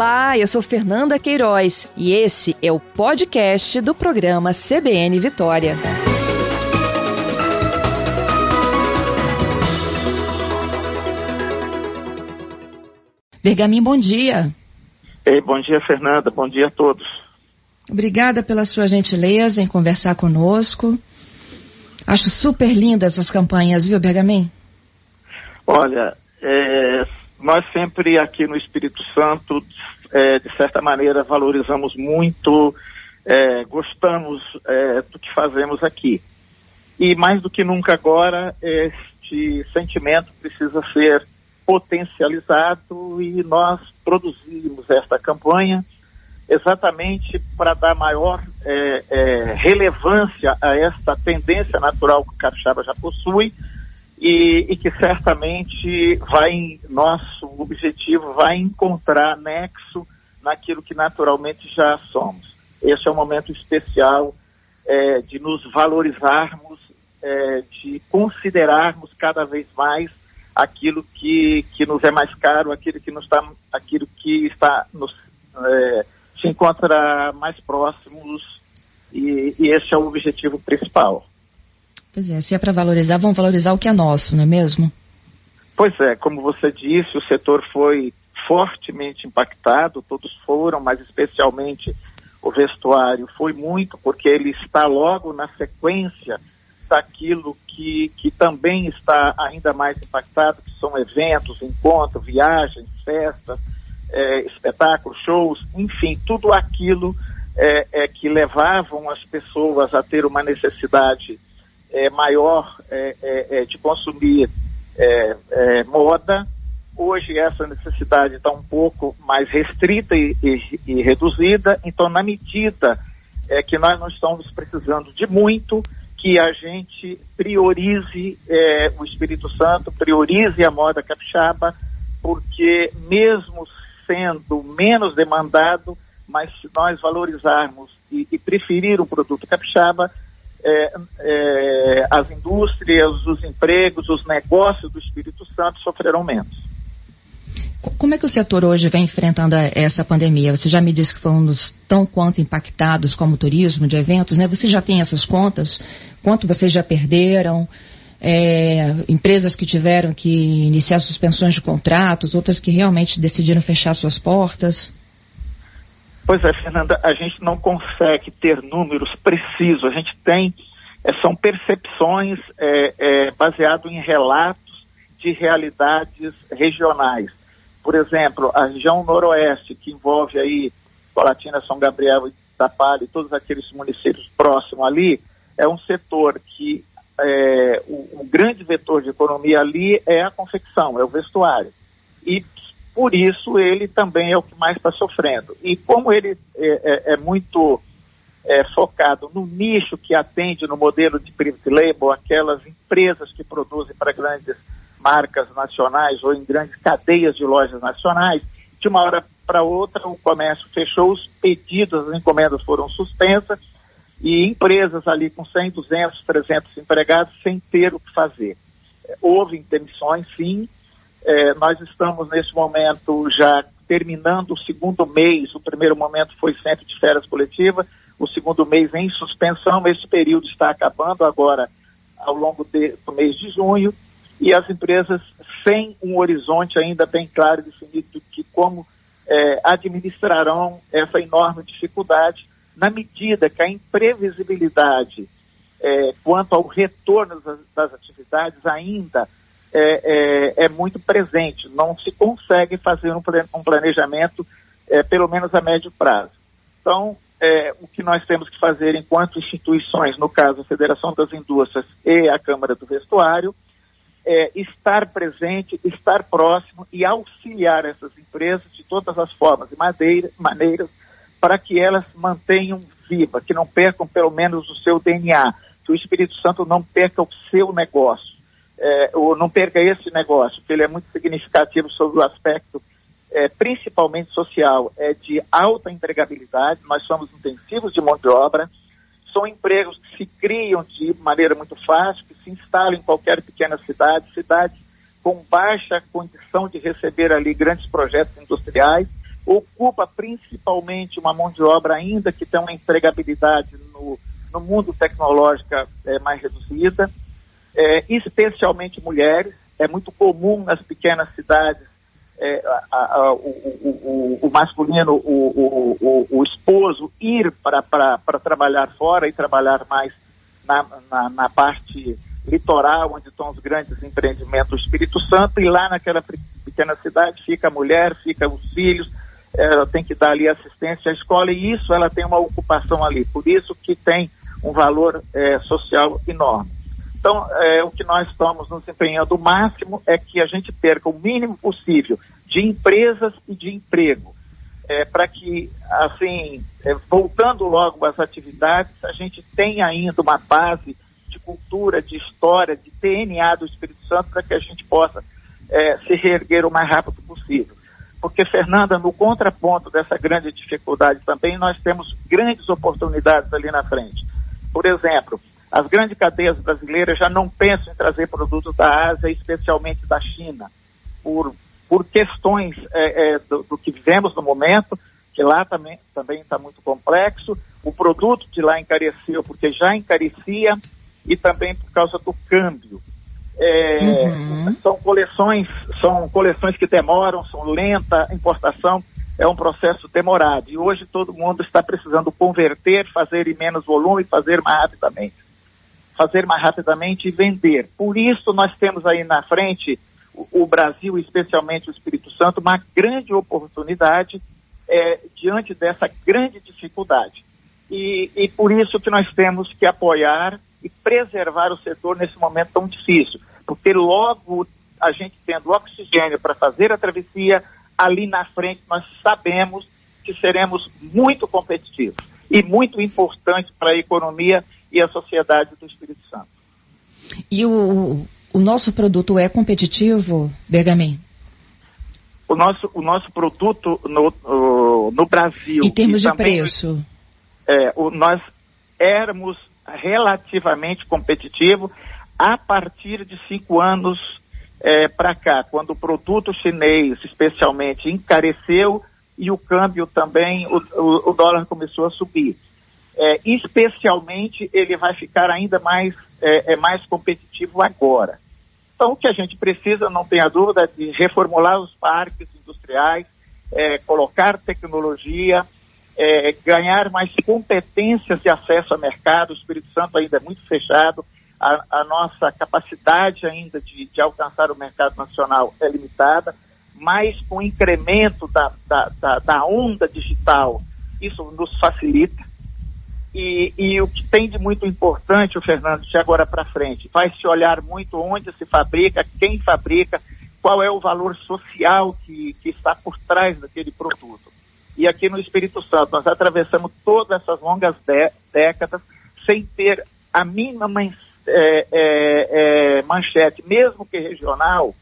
Olá, eu sou Fernanda Queiroz e esse é o podcast do programa CBN Vitória. Bergamin, bom dia. Ei, bom dia, Fernanda. Bom dia a todos. Obrigada pela sua gentileza em conversar conosco. Acho super lindas as campanhas, viu, Bergamin? Olha, é, nós sempre aqui no Espírito Santo, é, de certa maneira, valorizamos muito, é, gostamos é, do que fazemos aqui. E mais do que nunca agora, este sentimento precisa ser potencializado e nós produzimos esta campanha exatamente para dar maior é, é, relevância a esta tendência natural que o capixaba já possui e, e, que certamente vai, nosso objetivo vai encontrar nexo naquilo que naturalmente já somos. Esse é um momento especial é, de nos valorizarmos, é, de considerarmos cada vez mais aquilo que, que nos é mais caro, aquilo que, nos está, aquilo que está nos, é, se encontra mais próximos e, e esse é o objetivo principal. Pois é, se é para valorizar, vamos valorizar o que é nosso, não é mesmo? Pois é, como você disse, o setor foi fortemente impactado, todos foram, mas especialmente o vestuário foi muito, porque ele está logo na sequência daquilo que, que também está ainda mais impactado, que são eventos, encontros, viagens, festas, é, espetáculos, shows, enfim, tudo aquilo é, é, que levavam as pessoas a ter uma necessidade é, maior é, é, é, de consumir é, moda. Hoje essa necessidade está um pouco mais restrita e, e, e, reduzida, então na medida é, que nós não estamos precisando de muito, que a gente priorize é, o Espírito Santo, priorize a moda capixaba, porque mesmo sendo menos demandado, mas se nós valorizarmos e, e preferir o produto capixaba, é, é, as indústrias, os empregos, os negócios do Espírito Santo sofrerão menos. Como é que o setor hoje vem enfrentando essa pandemia? Você já me disse que foi um dos tão quanto impactados como o turismo de eventos, né? Você já tem essas contas? Quanto vocês já perderam? É, empresas que tiveram que iniciar suspensões de contratos, outras que realmente decidiram fechar suas portas? Pois é, Fernanda, a gente não consegue ter números precisos, a gente tem, é, são percepções é, é, baseado em relatos de realidades regionais. Por exemplo, a região noroeste, que envolve aí Colatina, São Gabriel, Itapalha e todos aqueles municípios próximos ali, é um setor que é, o, o grande vetor de economia ali é a confecção, é o vestuário. E por isso ele também é o que mais está sofrendo. E como ele é, é, é muito é, focado no nicho que atende no modelo de private label, aquelas empresas que produzem para grandes marcas nacionais ou em grandes cadeias de lojas nacionais, de uma hora para outra o comércio fechou, os pedidos, as encomendas foram suspensas e empresas ali com 100, 200, 300 empregados sem ter o que fazer. Houve demissões, sim, é, nós estamos nesse momento já terminando o segundo mês. O primeiro momento foi sempre de férias coletiva, o segundo mês em suspensão. Esse período está acabando agora ao longo de, do mês de junho e as empresas sem um horizonte ainda bem claro e definido de como é, administrarão essa enorme dificuldade na medida que a imprevisibilidade é, quanto ao retorno das, das atividades ainda é, é, é, muito presente. Não se consegue fazer um, planejamento, é, pelo menos a médio prazo. Então, é, o que nós temos que fazer enquanto instituições, no caso a Federação das Indústrias e a Câmara do Vestuário, é estar presente, estar próximo e auxiliar essas empresas de todas as formas e maneira, maneiras para que elas mantenham viva, que não percam pelo menos o seu DNA, que o Espírito Santo não perca o seu negócio é, ou não perca esse negócio, porque ele é muito significativo sobre o aspecto é, principalmente social, é de alta empregabilidade, nós somos intensivos de mão de obra, são empregos que se criam de maneira muito fácil, que se instalam em qualquer pequena cidade, cidades com baixa condição de receber ali grandes projetos industriais, ocupa principalmente uma mão de obra ainda que tem uma empregabilidade no, no mundo tecnológico é, mais reduzida, é, especialmente mulheres. É muito comum nas pequenas cidades é, a, a, o, o, o, masculino, o, o, esposo, ir para trabalhar fora e trabalhar mais na, na, na, parte litoral, onde estão os grandes empreendimentos do Espírito Santo, e lá naquela pequena cidade fica a mulher, fica os filhos, ela tem que dar ali assistência à escola, e isso ela tem uma ocupação ali, por isso que tem um valor é, social enorme. Então, é, o que nós estamos nos empenhando o máximo é que a gente perca o mínimo possível de empresas e de emprego, é, para que, assim, é, voltando logo às atividades, a gente tenha ainda uma base de cultura, de história, de DNA do Espírito Santo, para que a gente possa é, se reerguer o mais rápido possível. Porque, Fernanda, no contraponto dessa grande dificuldade também, nós temos grandes oportunidades ali na frente. Por exemplo, as grandes cadeias brasileiras já não pensam em trazer produtos da Ásia, especialmente da China, por, por questões é, é, do, do, que vivemos no momento, que lá também está muito complexo. O produto de lá encareceu porque já encarecia e também por causa do câmbio. É, uhum. São coleções, são coleções que demoram, são lenta a importação, é um processo demorado. E hoje todo mundo está precisando converter, fazer em menos volume, fazer mais rapidamente fazer mais rapidamente e vender. Por isso, nós temos aí na frente o, o Brasil, especialmente o Espírito Santo, uma grande oportunidade é, diante dessa grande dificuldade. E, e por isso que nós temos que apoiar e preservar o setor nesse momento tão difícil, porque logo a gente tendo oxigênio para fazer a travessia, ali na frente nós sabemos que seremos muito competitivos e muito importante para a economia e a sociedade do Espírito Santo. E o, o nosso produto é competitivo, Bergamin? O nosso, o nosso produto no, no Brasil. Em termos de preço? É, o, nós éramos relativamente competitivos a partir de cinco anos é, para cá, quando o produto chinês, especialmente, encareceu e o câmbio também, o, o, o dólar começou a subir é, especialmente ele vai ficar ainda mais, é, é, mais competitivo agora. Então, o que a gente precisa, não tenha dúvida, é de reformular os parques industriais, é, colocar tecnologia, é, ganhar mais competências de acesso ao mercado. O Espírito Santo ainda é muito fechado, a, a nossa capacidade ainda de, de, alcançar o mercado nacional é limitada, mas com o incremento da, da, da, da onda digital, isso nos facilita. E, e, o que tem de muito importante, o Fernando, de agora para frente, vai se olhar muito onde se fabrica, quem fabrica, qual é o valor social que, que está por trás daquele produto. E aqui no Espírito Santo, nós atravessamos todas essas longas décadas sem ter a mínima é, é, é, manchete, mesmo que regional,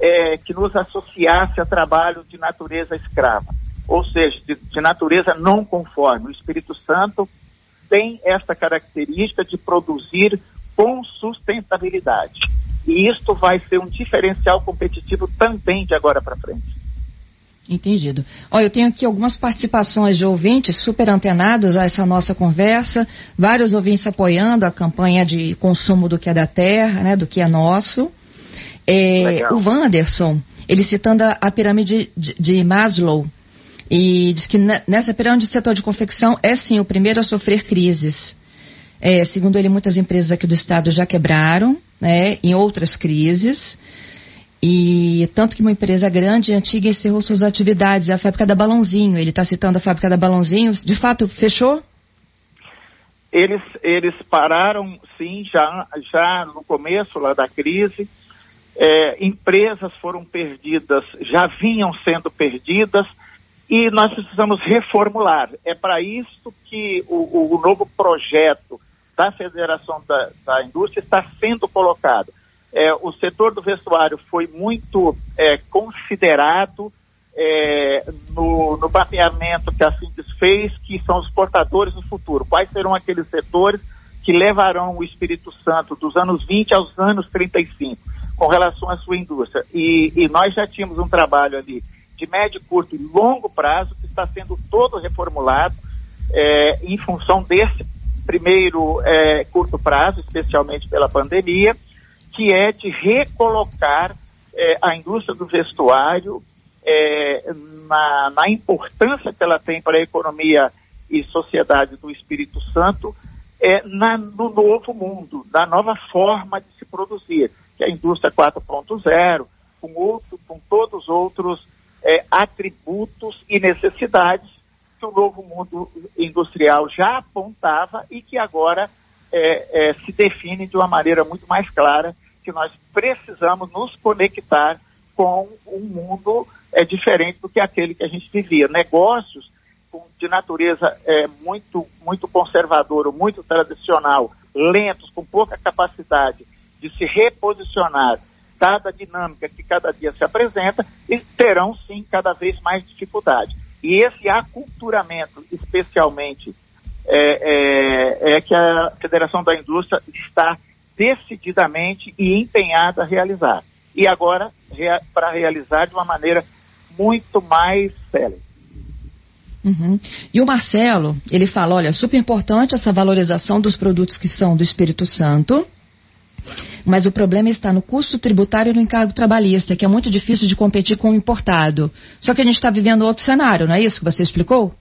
é, que nos associasse a trabalho de natureza escrava, ou seja, de, de natureza não conforme. O Espírito Santo tem essa característica de produzir com sustentabilidade. E isto vai ser um diferencial competitivo também de agora para frente. Entendido. Olha, eu tenho aqui algumas participações de ouvintes super antenados a essa nossa conversa, vários ouvintes apoiando a campanha de consumo do que é da terra, né, do que é nosso. É, o Wanderson, ele citando a, a pirâmide de, de Maslow, e diz que nessa pirâmide o setor de confecção é sim o primeiro a sofrer crises. É, segundo ele, muitas empresas aqui do estado já quebraram, né, em outras crises. E tanto que uma empresa grande e antiga encerrou suas atividades, a fábrica da Balãozinho. Ele está citando a fábrica da Balãozinho. De fato, fechou? Eles, eles pararam, sim, já, já no começo lá da crise. É, empresas foram perdidas, já vinham sendo perdidas e nós precisamos reformular. É para isso que o, o, novo projeto da Federação da, da Indústria está sendo colocado. É, o setor do vestuário foi muito é, considerado é, no, no mapeamento que a Sintes fez, que são os portadores do futuro. Quais serão aqueles setores que levarão o Espírito Santo dos anos 20 aos anos 35 com relação à sua indústria? E, e nós já tínhamos um trabalho ali de médio, curto e longo prazo, que está sendo todo reformulado é, em função desse primeiro é, curto prazo, especialmente pela pandemia, que é de recolocar é, a indústria do vestuário é, na, na, importância que ela tem para a economia e sociedade do Espírito Santo é, na, no novo mundo, da nova forma de se produzir, que é a indústria 4.0, com, outro, com todos os outros é, atributos e necessidades que o novo mundo industrial já apontava e que agora é, é, se define de uma maneira muito mais clara que nós precisamos nos conectar com um mundo é, diferente do que aquele que a gente vivia. Negócios com, de natureza é, muito, muito conservadora, muito tradicional, lentos, com pouca capacidade de se reposicionar, dada a dinâmica que cada dia se apresenta, e terão sim cada vez mais dificuldade. E esse aculturamento, especialmente, é, é, é que a Federação da Indústria está decididamente e empenhada a realizar. E agora, rea, para realizar de uma maneira muito mais célere. Uhum. E o Marcelo, ele fala, olha, super importante essa valorização dos produtos que são do Espírito Santo, mas o problema está no custo tributário e no encargo trabalhista, que é muito difícil de competir com o importado. Só que a gente está vivendo outro cenário, não é isso que você explicou?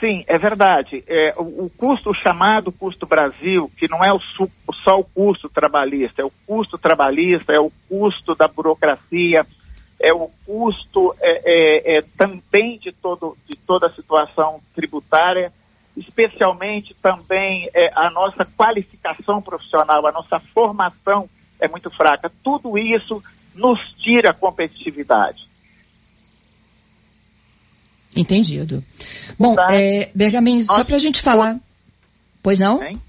Sim, é verdade. É, o, o, custo o chamado custo Brasil, que não é o, só o custo trabalhista, é o custo trabalhista, é o custo da burocracia, é o custo é, é, é também de, todo, de toda a situação tributária especialmente também é, a nossa qualificação profissional, a nossa formação é muito fraca. Tudo isso nos tira a competitividade. Entendido. Bom, tá. é, Bergamin, só para a gente falar. Pois não? Hein?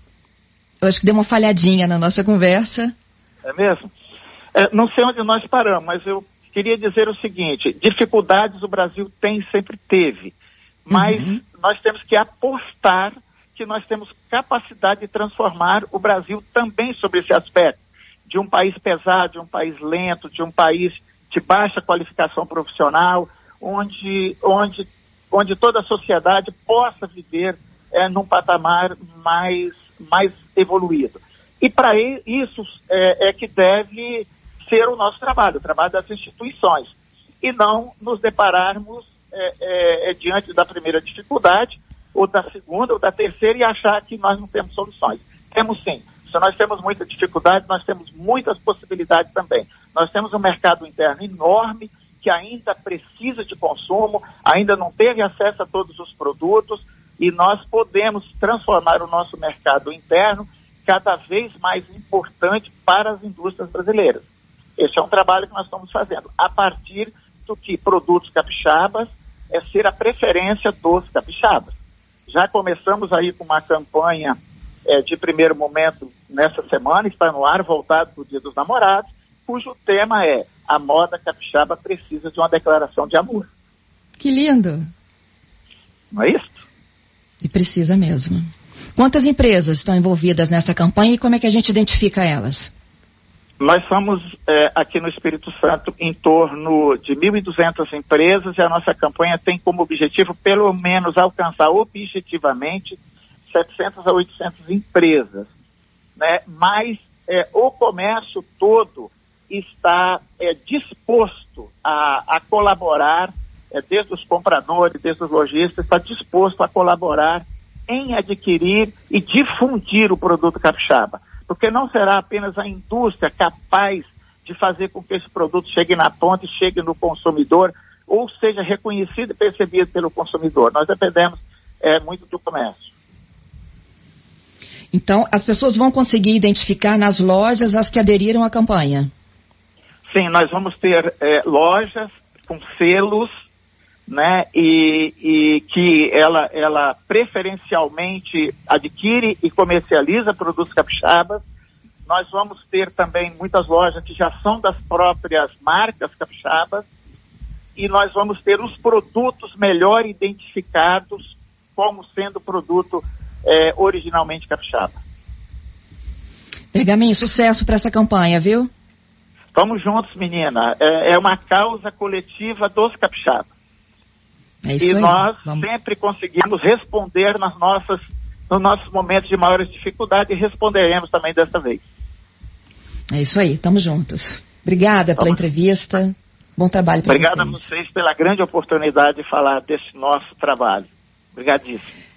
Eu acho que deu uma falhadinha na nossa conversa. É mesmo? É, não sei onde nós paramos, mas eu queria dizer o seguinte: dificuldades o Brasil tem sempre teve. Mas uhum. nós temos que apostar que nós temos capacidade de transformar o Brasil também sobre esse aspecto. De um país pesado, de um país lento, de um país de baixa qualificação profissional, onde, onde, onde toda a sociedade possa viver é, num patamar mais, mais evoluído. E para isso é, é que deve ser o nosso trabalho, o trabalho das instituições, e não nos depararmos é, é, é, diante da primeira dificuldade, ou da segunda, ou da terceira, e achar que nós não temos soluções. Temos sim. Se nós temos muita dificuldade, nós temos muitas possibilidades também. Nós temos um mercado interno enorme que ainda precisa de consumo, ainda não teve acesso a todos os produtos, e nós podemos transformar o nosso mercado interno cada vez mais importante para as indústrias brasileiras. Esse é um trabalho que nós estamos fazendo, a partir do que produtos capixabas é ser a preferência dos capixabas. Já começamos aí com uma campanha é, de primeiro momento nessa semana, está no ar, voltado para o Dia dos Namorados, cujo tema é a moda capixaba precisa de uma declaração de amor. Que lindo! Não é isso? E precisa mesmo. Quantas empresas estão envolvidas nessa campanha e como é que a gente identifica elas? Nós somos é, aqui no Espírito Santo em torno de 1.200 empresas e a nossa campanha tem como objetivo, pelo menos, alcançar objetivamente 700 a 800 empresas. Né? Mas é, o comércio todo está é, disposto a, a colaborar, desde os compradores, desde os lojistas, está disposto a colaborar em adquirir e difundir o produto capixaba porque não será apenas a indústria capaz de fazer com que esse produto chegue na ponta e chegue no consumidor, ou seja reconhecido e percebido pelo consumidor. Nós dependemos é, muito do comércio. Então, as pessoas vão conseguir identificar nas lojas as que aderiram à campanha? Sim, nós vamos ter é, lojas com selos né, e, e, que ela, ela preferencialmente adquire e comercializa produtos capixabas. Nós vamos ter também muitas lojas que já são das próprias marcas capixabas e nós vamos ter os produtos melhor identificados como sendo produto é, originalmente capixaba. Pergaminho, sucesso para essa campanha, viu? Vamos juntos, menina. É, é uma causa coletiva dos capixabas. É e aí. nós Vamos. sempre conseguimos responder nas nossas, nos nossos momentos de maiores dificuldades e responderemos também dessa vez. É isso aí, estamos juntos. Obrigada pela entrevista. Bom trabalho para vocês. Obrigado a vocês pela grande oportunidade de falar desse nosso trabalho. Obrigadíssimo.